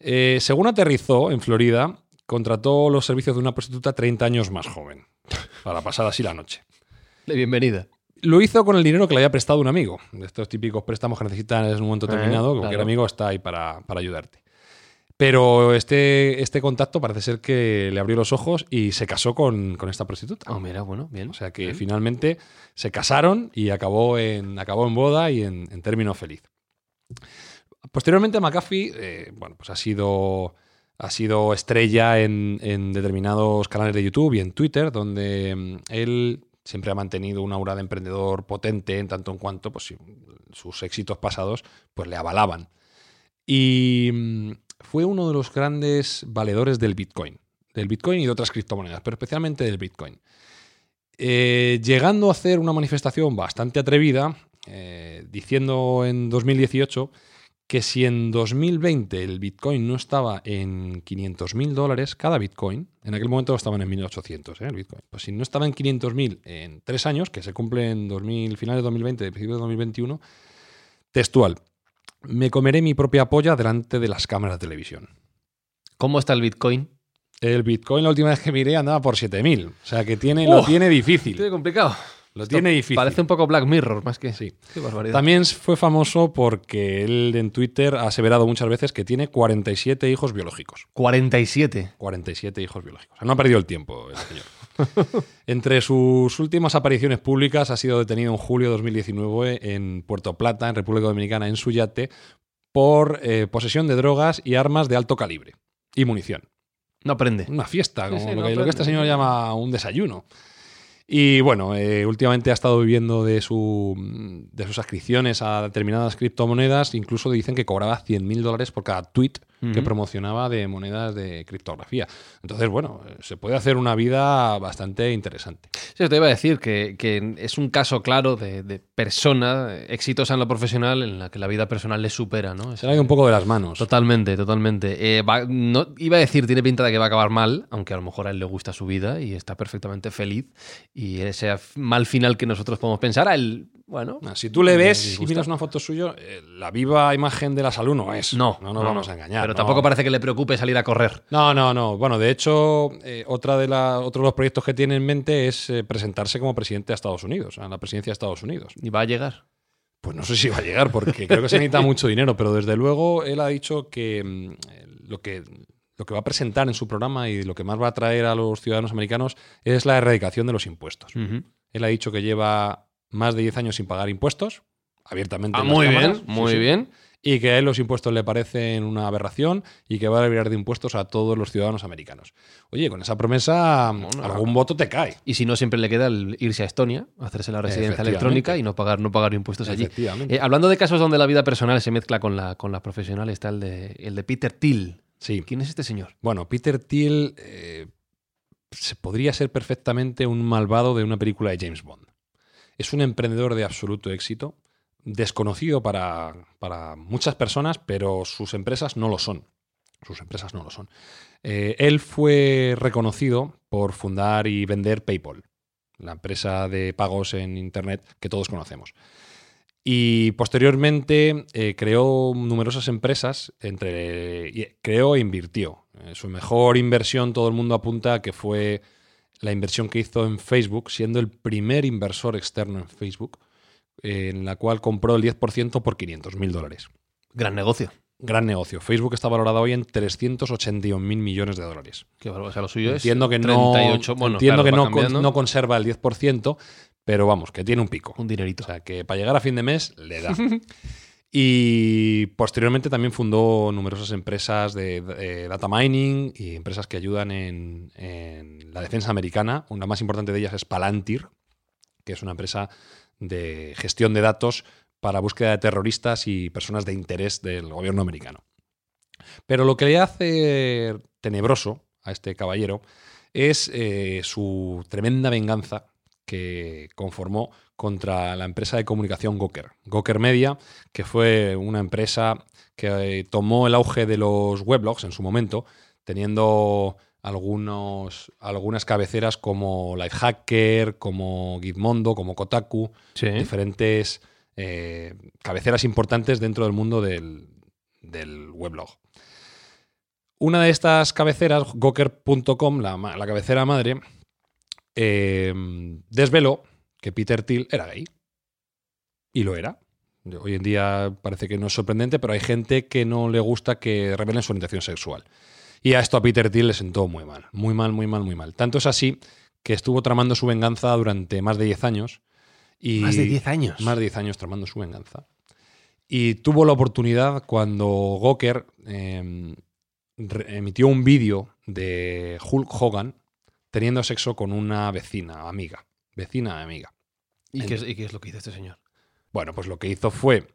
Eh, según aterrizó en Florida, contrató los servicios de una prostituta 30 años más joven, para pasar así la noche. De bienvenida. Lo hizo con el dinero que le había prestado un amigo, de estos típicos préstamos que necesitan en un momento Eh, determinado, que cualquier claro. amigo está ahí para, para ayudarte. Pero este, este contacto parece ser que le abrió los ojos y se casó con, con esta prostituta. Oh, mira, bueno, bien. O sea que finalmente se casaron y acabó en, acabó en boda y en, en término feliz. Posteriormente McAfee eh, bueno, pues ha, sido, ha sido estrella en, en determinados canales de YouTube y en Twitter, donde mm, él siempre ha mantenido un aura de emprendedor potente en tanto en cuanto pues, sus éxitos pasados pues, le avalaban. Y mm, fue uno de los grandes valedores del Bitcoin, del Bitcoin y de otras criptomonedas, pero especialmente del Bitcoin. Eh, llegando a hacer una manifestación bastante atrevida, eh, diciendo en 2018 que si en 2020 el Bitcoin no estaba en 500 mil dólares cada Bitcoin, en aquel momento estaban en 1800 ¿eh? el Bitcoin, pues si no estaba en 500 mil en tres años, que se cumple en 2000, finales de 2020, principios de 2021, textual, me comeré mi propia polla delante de las cámaras de televisión. ¿Cómo está el Bitcoin? El Bitcoin la última vez que miré andaba por 7000, o sea que tiene, lo tiene difícil. Tiene complicado. Lo Esto tiene difícil. Parece un poco Black Mirror, más que. Sí. Qué barbaridad. También fue famoso porque él en Twitter ha aseverado muchas veces que tiene 47 hijos biológicos. 47. 47 hijos biológicos. O sea, no ha perdido el tiempo el señor. Entre sus últimas apariciones públicas ha sido detenido en julio de 2019 en Puerto Plata, en República Dominicana, en su yate, por eh, posesión de drogas y armas de alto calibre y munición. No aprende. Una fiesta, como sí, lo, no que, lo que aprende, este señor llama un desayuno. Y bueno, eh, últimamente ha estado viviendo de, su, de sus suscripciones a determinadas criptomonedas. Incluso dicen que cobraba 100.000 dólares por cada tweet que promocionaba de monedas de criptografía. Entonces, bueno, se puede hacer una vida bastante interesante. Sí, te iba a decir que, que es un caso claro de, de persona exitosa en lo profesional en la que la vida personal le supera, ¿no? Se le ha ido un poco de las manos. Totalmente, totalmente. Eh, va- no, iba a decir, tiene pinta de que va a acabar mal, aunque a lo mejor a él le gusta su vida y está perfectamente feliz. Y ese mal final que nosotros podemos pensar, a él, bueno. Ah, Si tú le ves y miras una foto suya, eh, la viva imagen de la salud no es. No, no nos vamos a engañar. Pero tampoco parece que le preocupe salir a correr. No, no, no. Bueno, de hecho, eh, otra de la, otro de los proyectos que tiene en mente es eh, presentarse como presidente de Estados Unidos, a la presidencia de Estados Unidos. Y va a llegar. Pues no sé si va a llegar, porque creo que se necesita mucho dinero, pero desde luego él ha dicho que mm, eh, lo que lo que va a presentar en su programa y lo que más va a atraer a los ciudadanos americanos es la erradicación de los impuestos. Él ha dicho que lleva más de 10 años sin pagar impuestos, abiertamente. Ah, en las muy bien, cámaras. Muy sí. bien. Y que a él los impuestos le parecen una aberración y que va a liberar de impuestos a todos los ciudadanos americanos. Oye, con esa promesa algún voto te cae. Y si no, siempre le queda el irse a Estonia, hacerse la residencia electrónica y no pagar, no pagar impuestos allí. Eh, hablando de casos donde la vida personal se mezcla con la, con la profesional, está el de, el de Peter Thiel. Sí. ¿Quién es este señor? Bueno, Peter Thiel eh, se podría ser perfectamente un malvado de una película de James Bond. Es un emprendedor de absoluto éxito desconocido para, muchas personas, pero sus empresas no lo son. Sus empresas no lo son. Eh, él fue reconocido por fundar y vender PayPal, la empresa de pagos en Internet que todos conocemos. Y posteriormente eh, creó numerosas empresas, entre, creó e invirtió. Eh, su mejor inversión, todo el mundo apunta que fue la inversión que hizo en Facebook, siendo el primer inversor externo en Facebook en la cual compró el 10% por 500 mil dólares. Gran negocio. Gran negocio. Facebook está valorado hoy en 381 mil millones de dólares. Qué o sea, lo suyo entiendo que no, entiendo que no, no, conserva el 10%, pero vamos, que tiene un pico. Un dinerito. O sea, que para llegar a fin de mes le da. y posteriormente también fundó numerosas empresas de, data mining y empresas que ayudan en, en la defensa americana. Una más importante de ellas es Palantir, que es una empresa de gestión de datos para búsqueda de terroristas y personas de interés del gobierno americano. Pero lo que le hace tenebroso a este caballero es eh, su tremenda venganza que conformó contra la empresa de comunicación Goker. Goker Media, que fue una empresa que eh, tomó el auge de los weblogs en su momento, teniendo algunos, algunas cabeceras como Lifehacker, como Gizmondo, como Kotaku, diferentes eh, cabeceras importantes dentro del mundo del, weblog. Una de estas cabeceras, Goker.com, la, la, cabecera madre, eh, desveló que Peter Thiel era gay. Y lo era. Hoy en día parece que no es sorprendente, pero hay gente que no le gusta que revelen su orientación sexual. Y a esto a Peter Thiel le sentó muy mal, muy mal, muy mal, muy mal. Tanto es así que estuvo tramando su venganza durante más de 10 años. Y más de 10 años. Más de 10 años tramando su venganza. Y tuvo la oportunidad cuando Goker em, emitió un vídeo de Hulk Hogan teniendo sexo con una vecina, amiga. Vecina, amiga. ¿Y, qué es, lo que hizo este señor? Bueno, pues lo que hizo fue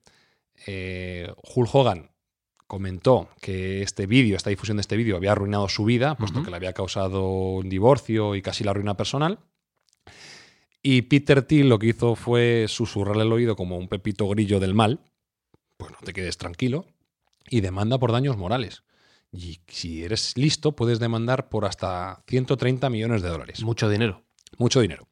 eh, Hulk Hogan comentó que este vídeo, esta difusión de este vídeo, había arruinado su vida, puesto que le había causado un divorcio y casi la ruina personal. Y Peter Thiel lo que hizo fue susurrarle el oído como un pepito grillo del mal. Pues no te quedes tranquilo. Y demanda por daños morales. Y si eres listo, puedes demandar por hasta 130 millones de dólares. Mucho dinero. Mucho dinero.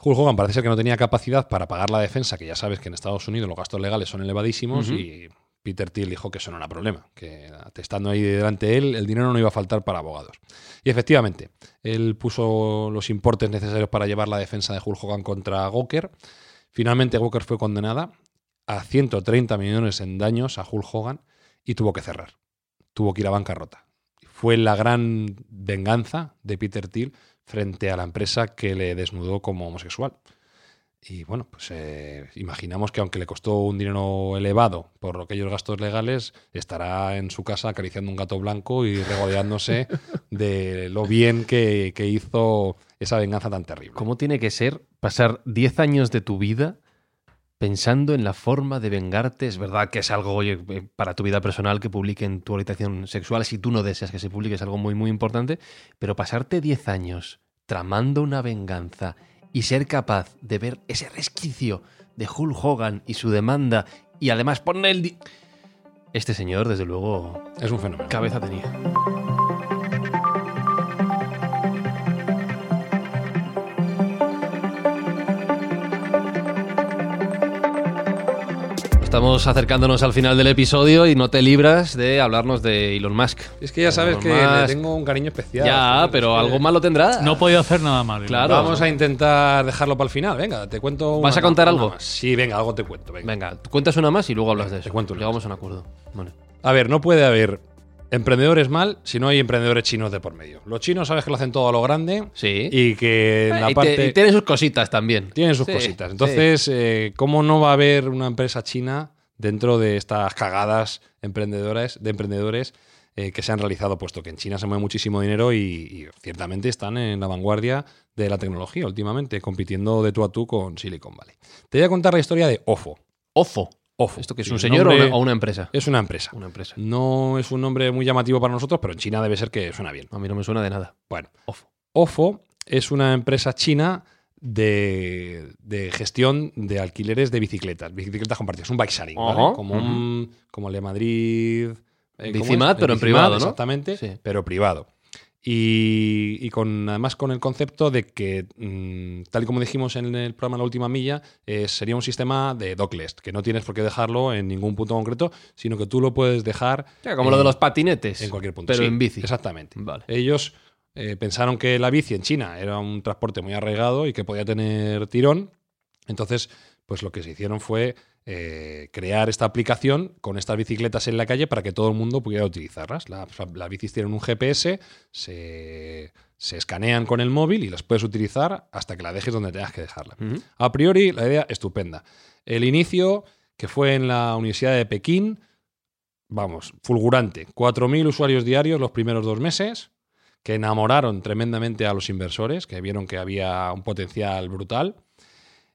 Hulk Hogan parece ser que no tenía capacidad para pagar la defensa, que ya sabes que en Estados Unidos los gastos legales son elevadísimos y Peter Thiel dijo que eso no era problema, que estando ahí delante de él, el dinero no iba a faltar para abogados. Y efectivamente, él puso los importes necesarios para llevar la defensa de Hulk Hogan contra Goker. Finalmente, Goker fue condenada a 130 millones en daños a Hulk Hogan y tuvo que cerrar. Tuvo que ir a bancarrota. Fue la gran venganza de Peter Thiel frente a la empresa que le desnudó como homosexual. Y bueno, pues eh, imaginamos que aunque le costó un dinero elevado por aquellos gastos legales, estará en su casa acariciando un gato blanco y regodeándose de lo bien que, hizo esa venganza tan terrible. ¿Cómo tiene que ser pasar 10 años de tu vida pensando en la forma de vengarte? Es verdad que es algo, oye, eh, para tu vida personal que publiquen tu orientación sexual, si tú no deseas que se publique, es algo muy, muy importante, pero pasarte 10 años tramando una venganza y ser capaz de ver ese resquicio de Hulk Hogan y su demanda y además poner el... Este señor, desde luego... Es un fenómeno. Cabeza tenía. Estamos acercándonos al final del episodio y no te libras de hablarnos de Elon Musk. Es que ya sabes que le tengo un cariño especial. Ya, pero algo malo tendrá. No he podido hacer nada mal. Claro. Vamos a intentar dejarlo para el final. Venga, te cuento. ¿Vas a contar algo? Sí, venga, algo te cuento. Venga, venga cuentas una más y luego hablas de eso. Te cuento. Llegamos a un acuerdo. A ver, no puede haber emprendedores mal si no hay emprendedores chinos de por medio. Los chinos sabes que lo hacen todo a lo grande. Sí. Y que en la y parte. tienen sus cositas también. Tienen sus cositas. Entonces, eh, ¿cómo no va a haber una empresa china dentro de estas cagadas emprendedoras, de emprendedores eh, que se han realizado, puesto que en China se mueve muchísimo dinero y, y ciertamente están en la vanguardia de la tecnología últimamente, compitiendo de tú a tú con Silicon Valley. Te voy a contar la historia de OFO. Ofo. OFO. ¿Esto que es un señor o una, o una empresa? Es una empresa. Una empresa. No es un nombre muy llamativo para nosotros, pero en China debe ser que suena bien. A mí no me suena de nada. Bueno, Ofo. OFO es una empresa china de, de gestión de alquileres de bicicletas, bicicletas compartidas, un bike sharing, ¿vale? Como, un- como el de Madrid. eh, pero en privado, ¿no? Exactamente, Sí. pero privado. Y, y con, además con el concepto de que, mm, tal y como dijimos en el programa La Última Milla, eh, sería un sistema de dockless, que no tienes por qué dejarlo en ningún punto concreto, sino que tú lo puedes dejar Ya, como lo de los patinetes. en cualquier punto. Pero sí, en bici. Exactamente. Vale. Ellos eh, pensaron que la bici en China era un transporte muy arraigado y que podía tener tirón. Entonces, pues lo que se hicieron fue eh, crear esta aplicación con estas bicicletas en la calle para que todo el mundo pudiera utilizarlas. La- Las bicis tienen un GPS, se, se escanean con el móvil y las puedes utilizar hasta que la dejes donde tengas que dejarla. A priori, la idea estupenda. El inicio, que fue en la Universidad de Pekín, vamos, fulgurante. 4.000 usuarios diarios los primeros dos meses, que enamoraron tremendamente a los inversores, que vieron que había un potencial brutal.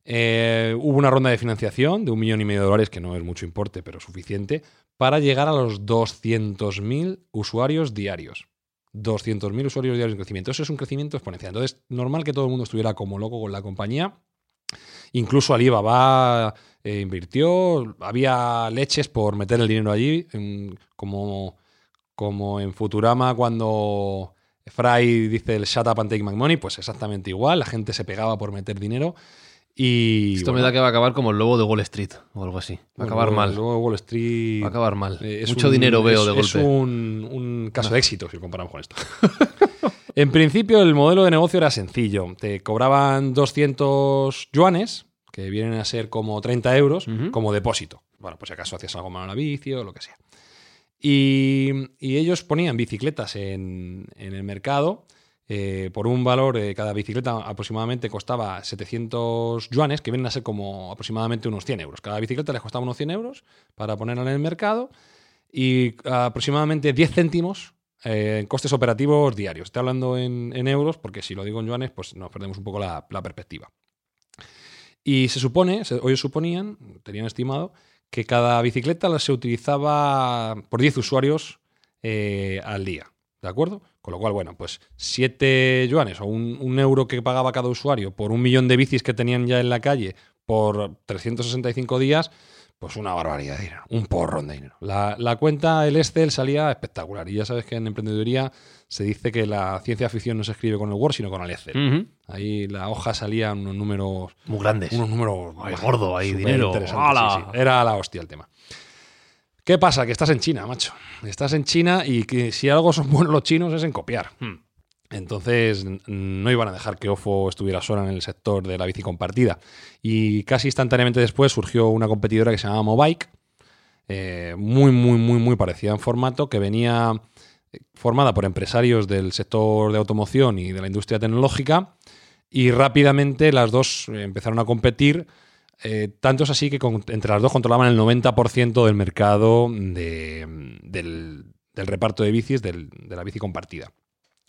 Eh, hubo una ronda de financiación de un millón y medio de dólares, que no es mucho importe, pero suficiente, para llegar a los 200.000 usuarios diarios. 200.000 usuarios diarios en crecimiento. Eso es un crecimiento exponencial. Entonces, normal que todo el mundo estuviera como loco con la compañía. Incluso Alibaba eh, invirtió, había leches por meter el dinero allí, como, como en Futurama cuando Fry dice el shut up and take my money, pues exactamente igual, la gente se pegaba por meter dinero y... Esto me da que va a acabar como el lobo de Wall Street o algo así. Va a acabar mal. Luego Wall Street... Va a acabar mal. eh, es Mucho un- dinero veo es- de Es golpe. un, un caso de éxito si lo comparamos con esto. en principio, el modelo de negocio era sencillo. Te cobraban 200 yuanes, que vienen a ser como 30 euros, como depósito. Bueno, pues si acaso hacías algo malo en la bici o lo que sea. Y, y ellos ponían bicicletas en, en el mercado. Eh, por un valor, eh, cada bicicleta aproximadamente costaba 700 yuanes, que vienen a ser como aproximadamente unos 100 euros. Cada bicicleta les costaba unos 100 euros para ponerla en el mercado y aproximadamente 10 céntimos eh, en costes operativos diarios. Estoy hablando en, euros porque si lo digo en yuanes, pues nos perdemos un poco la, perspectiva. Y se supone, se- suponían, tenían estimado, que cada bicicleta se utilizaba por 10 usuarios eh, al día. ¿De acuerdo? Con lo cual, bueno, pues 7 yuanes o un, un euro que pagaba cada usuario por un millón de bicis que tenían ya en la calle por 365 días, pues una barbaridad de dinero, un porrón de dinero. La, la cuenta, el Excel salía espectacular. Y ya sabes que en emprendeduría se dice que la ciencia ficción no se escribe con el Word, sino con el Excel. Ahí la hoja salía unos números Muy grandes. unos números Ay, gordo, ahí, dinero. sí. Era la hostia el tema. ¿Qué pasa? Que estás en China, macho. Estás en China y que si algo son buenos los chinos es en copiar. Hmm. Entonces no iban a dejar que OFO estuviera sola en el sector de la bici compartida. Y casi instantáneamente después surgió una competidora que se llamaba Mobike, eh, muy, muy, muy, muy parecida en formato, que venía eh, formada por empresarios del sector de automoción y de la industria tecnológica. Y rápidamente las dos eh, empezaron a competir. Eh, tanto es así que entre las dos controlaban el 90% del mercado de- del, del reparto de bicis, del- de la bici compartida.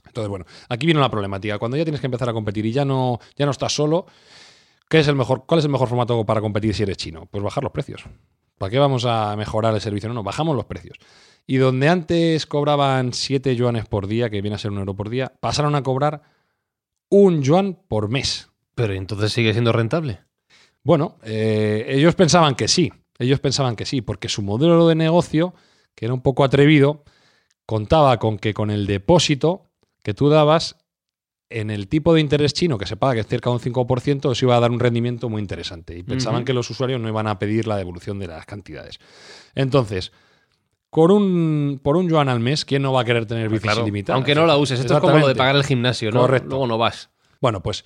Entonces, bueno, aquí viene la problemática. Cuando ya tienes que empezar a competir y ya no, ya no estás solo, ¿qué es el mejor, ¿cuál es el mejor formato para competir si eres chino? Pues bajar los precios. ¿Para qué vamos a mejorar el servicio? No, no, bajamos los precios. Y donde antes cobraban 7 yuanes por día, que viene a ser un euro por día, pasaron a cobrar un yuan por mes. Pero entonces sigue siendo rentable. Bueno, eh, ellos pensaban que sí, ellos pensaban que sí, porque su modelo de negocio, que era un poco atrevido, contaba con que con el depósito que tú dabas, en el tipo de interés chino que se paga, que es cerca de un 5%, eso iba a dar un rendimiento muy interesante. Y pensaban que los usuarios no iban a pedir la devolución de las cantidades. Entonces, con un, por un yuan al mes, ¿quién no va a querer tener bicis Claro, ilimitadas? aunque no la uses. Esto es como lo de pagar el gimnasio, ¿no? Correcto. Luego no vas. Bueno, pues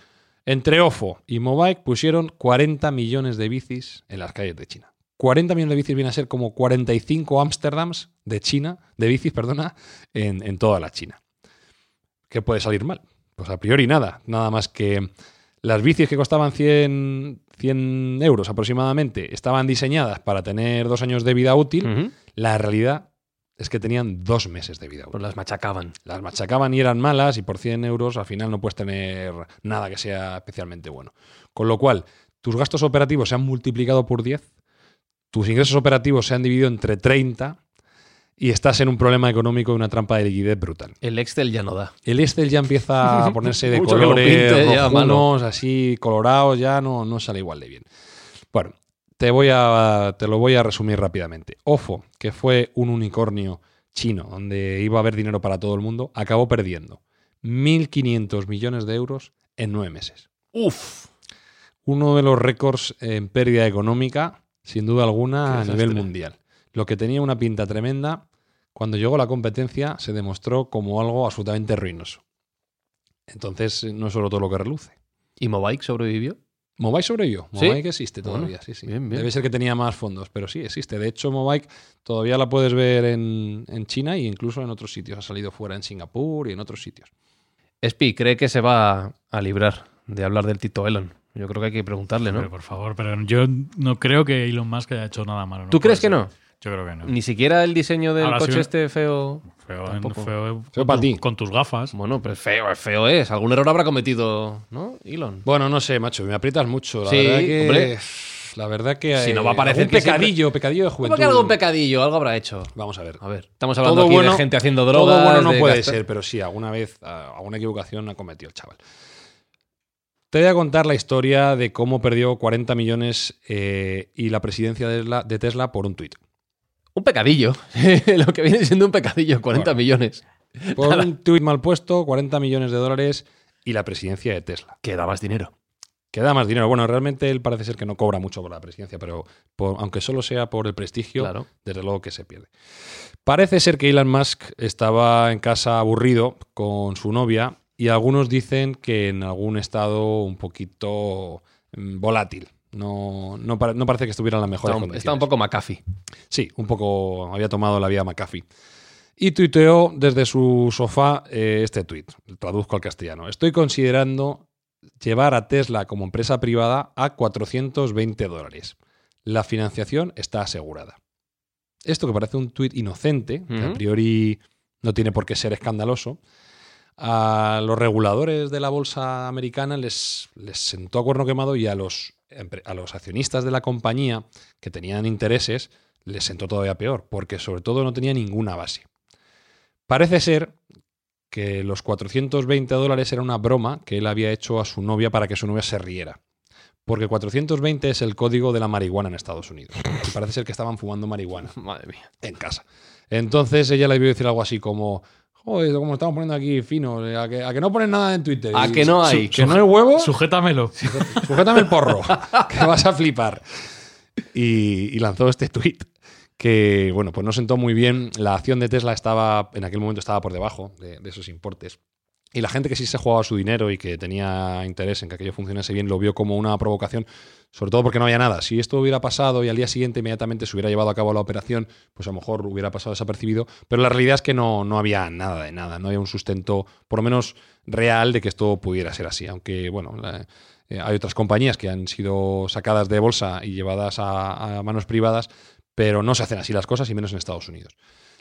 entre OFO y Mobike pusieron 40 millones de bicis en las calles de China. 40 millones de bicis viene a ser como 45 Amsterdams de China, de bicis, perdona, en, en toda la China. ¿Qué puede salir mal? Pues a priori nada, nada más que Las bicis que costaban 100, 100 euros aproximadamente estaban diseñadas para tener dos años de vida útil. La realidad es que tenían dos meses de vida. Pues las machacaban. Las machacaban y eran malas y por 100 euros al final no puedes tener nada que sea especialmente bueno. Con lo cual, tus gastos operativos se han multiplicado por 10, tus ingresos operativos se han dividido entre 30 y estás en un problema económico y una trampa de liquidez brutal. El Excel ya no da. El Excel ya empieza a ponerse de colores rojunos, así colorados, ya no, no sale igual de bien. Bueno, te, voy a, te lo voy a resumir rápidamente. OFO, que fue un unicornio chino donde iba a haber dinero para todo el mundo, acabó perdiendo 1.500 millones de euros en nueve meses. Uf. Uno de los récords en pérdida económica, sin duda alguna, a nivel mundial. Lo que tenía una pinta tremenda, cuando llegó la competencia se demostró como algo absolutamente ruinoso. Entonces, no es solo todo lo que reluce. ¿Y Mobike sobrevivió? Mobike sobrevivió. ¿Sí? Mobike existe Bueno, todavía, sí, sí. bien, bien. Debe ser que tenía más fondos, pero sí, existe. De hecho, Mobike todavía la puedes ver en, en China e incluso en otros sitios. Ha salido fuera en Singapur y en otros sitios. Espi cree que se va a librar de hablar del Tito Elon. Yo creo que hay que preguntarle, ¿no? Pero por favor, pero yo no creo que Elon Musk haya hecho nada malo. no ¿Tú crees que no? Yo creo que no. Ni siquiera el diseño del Ahora sí coche este feo. Feo, Tampoco. feo, Feo con ti. Tus gafas. Bueno, pues feo, es feo es. Algún error habrá cometido, ¿no? Elon. Bueno, no sé, macho, me aprietas mucho. La Sí, verdad que. hombre. La verdad que. Si no eh, va a parecer algún que siempre- pecadillo, pecadillo de ¿Cómo juventud. que algún pecadillo? Algo habrá hecho. Vamos a ver. A ver, estamos hablando Todo aquí bueno, de gente haciendo drogas. todo bueno no de puede gastar- ser, pero sí, alguna vez, alguna equivocación ha cometido el chaval. Te voy a contar la historia de cómo perdió 40 millones eh, y la presidencia de Tesla, de Tesla por un tuit. Un pecadillo. Lo que viene siendo un pecadillo, 40 Bueno. millones. Por un tuit mal puesto, 40 millones de dólares y la presidencia de Tesla. Que da más dinero. Que da más dinero. Bueno, realmente él parece ser que no cobra mucho por la presidencia, pero por- aunque solo sea por el prestigio, Claro. desde luego que se pierde. Parece ser que Elon Musk estaba en casa aburrido con su novia y algunos dicen que en algún estado un poquito mm, volátil. No, no, pare- no parece que estuviera en las mejores Está un, condiciones. está un poco McAfee. Sí, un poco había tomado la vía McAfee. Y tuiteó desde su sofá eh, este tuit. Traduzco al castellano. Estoy considerando llevar a Tesla como empresa privada a 420 dólares. La financiación está asegurada. Esto que parece un tuit inocente, que a priori no tiene por qué ser escandaloso, a los reguladores de la bolsa americana les, les sentó a cuerno quemado y a los, a los accionistas de la compañía que tenían intereses les sentó todavía peor, porque sobre todo no tenía ninguna base. Parece ser que los 420 dólares era una broma que él había hecho a su novia para que su novia se riera. Porque 420 es el código de la marihuana en Estados Unidos. Y parece ser que estaban fumando marihuana Madre mía. en casa. Entonces ella le debió decir algo así como, joder, como estamos poniendo aquí fino, a que, a que no ponen nada en Twitter. A Y que no su- hay. que no hay huevo, Sujétamelo. sujétame el porro, que vas a flipar. Y, y lanzó este tweet que, bueno, pues no sentó muy bien. La acción de Tesla estaba, en aquel momento estaba por debajo de, de esos importes. Y la gente que sí se jugaba su dinero y que tenía interés en que aquello funcionase bien lo vio como una provocación, sobre todo porque no había nada. Si esto hubiera pasado y al día siguiente inmediatamente se hubiera llevado a cabo la operación, pues a lo mejor hubiera pasado desapercibido. Pero la realidad es que no, no había nada de nada, no había un sustento, por lo menos real, de que esto pudiera ser así. Aunque, bueno, eh, hay otras compañías que han sido sacadas de bolsa y llevadas a, a manos privadas, pero no se hacen así las cosas y menos en Estados Unidos.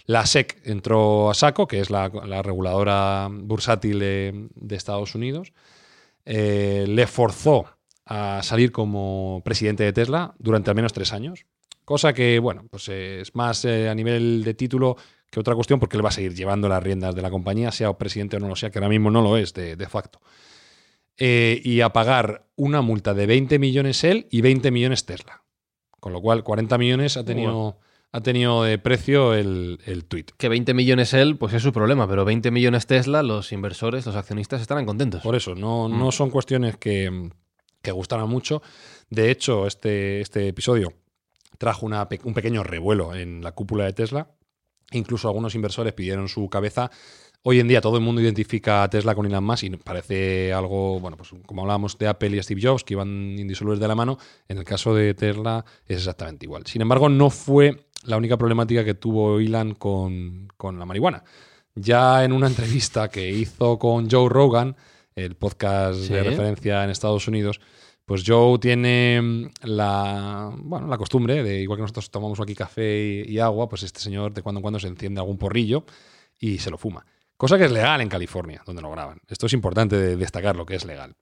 La SEC entró a saco, que es la, la reguladora bursátil de, Estados Unidos, eh, le forzó a salir como presidente de Tesla durante al menos tres años, cosa que, bueno, pues es más eh, a nivel de título que otra cuestión, porque él va a seguir llevando las riendas de la compañía, sea presidente o no lo sea, que ahora mismo no lo es de, de facto. Eh, y a pagar una multa de 20 millones él y 20 millones Tesla. Con lo cual, 40 millones ha tenido, ha tenido de precio el, el tuit. Que 20 millones él, pues es su problema, pero 20 millones Tesla, los inversores, los accionistas estarán contentos. Por eso, no, no son cuestiones que, que gustaran mucho. De hecho, este, este episodio trajo una un pequeño revuelo en la cúpula de Tesla. Incluso algunos inversores pidieron su cabeza. Hoy en día todo el mundo identifica a Tesla con Elon Musk y parece algo, bueno, pues como hablábamos de Apple y Steve Jobs, que iban indisolubles de la mano, en el caso de Tesla es exactamente igual. Sin embargo, no fue la única problemática que tuvo Elon con, con la marihuana. Ya en una entrevista que hizo con Joe Rogan, el podcast Sí. de referencia en Estados Unidos, pues Joe tiene mm, la, bueno, la costumbre de, igual que nosotros tomamos aquí café y, y agua, pues este señor de cuando en cuando se enciende algún porrillo y se lo fuma. Cosa que es legal en California, donde lo graban. Esto es importante de destacar lo que es legal.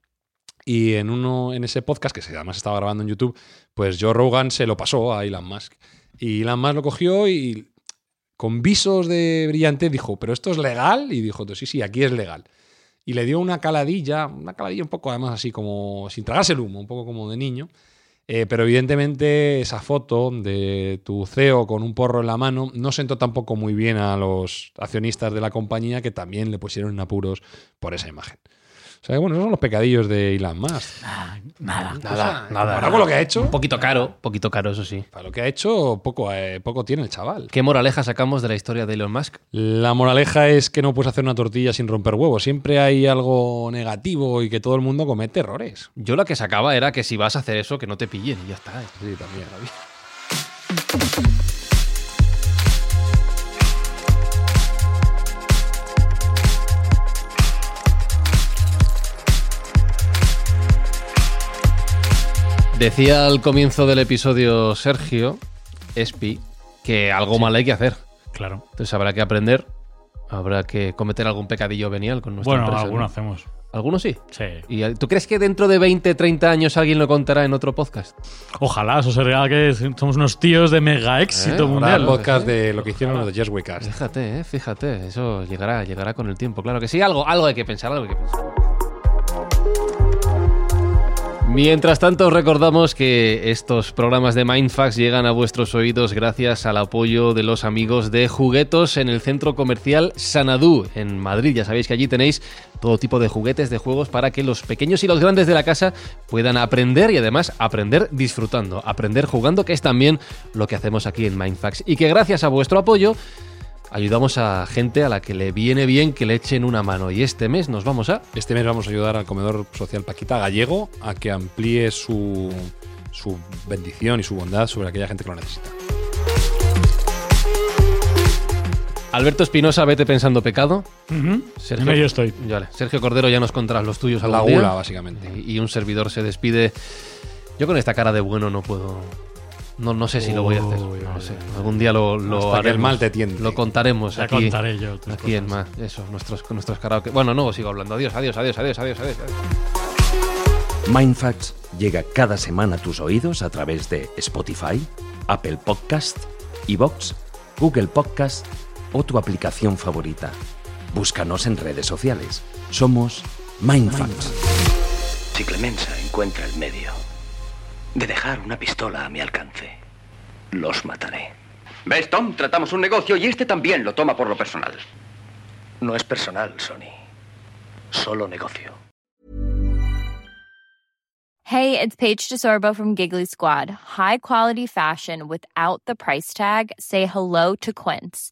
Y en uno, en ese podcast, que además estaba grabando en YouTube, pues Joe Rogan se lo pasó a Elon Musk. Y Elon Musk lo cogió y con visos de brillante dijo, ¿pero esto es legal? Y dijo, sí, sí, aquí es legal. Y le dio una caladilla, una caladilla un poco además así como, sin tragarse el humo, un poco como de niño. Eh, pero evidentemente esa foto de tu CEO con un porro en la mano no sentó tampoco muy bien a los accionistas de la compañía que también le pusieron en apuros por esa imagen. O sea, que, bueno, esos son los pecadillos de Elon Musk. Nada. Nada, Cosa, nada. comparado con lo que ha hecho, Un poquito caro, poquito caro, eso sí. para lo que ha hecho, poco, eh, poco tiene el chaval. ¿Qué moraleja sacamos de la historia de Elon Musk? La moraleja es que no puedes hacer una tortilla sin romper huevos. Siempre hay algo negativo y que todo el mundo comete errores. Yo la que sacaba era que si vas a hacer eso, que no te pillen y ya está. ¿eh? Sí, también. Decía al comienzo del episodio Sergio, Espi, que algo mal hay que hacer. Claro. Entonces habrá que aprender, habrá que cometer algún pecadillo venial con nuestra Bueno, empresa. alguno ¿no? hacemos. ¿Algunos sí? Sí. ¿Y tú crees que dentro de 20, 30 años alguien lo contará en otro podcast? Ojalá, eso sería que somos unos tíos de mega éxito Eh, mundial. el podcast de lo que hicieron los de Yes We Cast. Fíjate, eh, fíjate, eso llegará, llegará con el tiempo. Claro que sí, algo, algo hay que pensar, algo hay que pensar. Mientras tanto, os recordamos que estos programas de Mindfax llegan a vuestros oídos gracias al apoyo de los amigos de Juguetos en el centro comercial Sanadú, en Madrid. Ya sabéis que allí tenéis todo tipo de juguetes, de juegos, para que los pequeños y los grandes de la casa puedan aprender y además aprender disfrutando, aprender jugando, que es también lo que hacemos aquí en Mindfax. Y que gracias a vuestro apoyo ayudamos a gente a la que le viene bien que le echen una mano. Y este mes nos vamos a... Este mes vamos a ayudar al comedor social Paquita Gallego a que amplíe su, su bendición y su bondad sobre aquella gente que lo necesita. Alberto Espinosa, vete pensando pecado. Sergio- En ello estoy. Vale, Sergio Cordero ya nos contarás los tuyos La algún día. gula, básicamente. Y, y un servidor se despide. Yo con esta cara de bueno no puedo... No, no sé si lo voy a hacer. Uy, No lo uy, sé. uy. Algún día lo, lo Hasta que el haremos. mal te tiente. Lo contaremos Ya aquí. contaré yo. Aquí en cosas. más. Eso, nuestros, con nuestros karaoke. Bueno, no sigo hablando. Adiós, adiós, adiós, adiós, adiós, adiós. adiós. Mindfacts llega cada semana a tus oídos a través de Spotify, Apple Podcast, Evox, Google Podcast o tu aplicación favorita. Búscanos en redes sociales. Somos Mindfacts. Si Clemenza encuentra el medio de dejar una pistola a mi alcance, los mataré. ¿Ves, Tom? Tratamos un negocio y este también lo toma por lo personal. No es personal, Sony. Solo negocio. Hey, it's Paige DeSorbo from Giggly Squad. High quality fashion without the price tag. Say hello to Quince.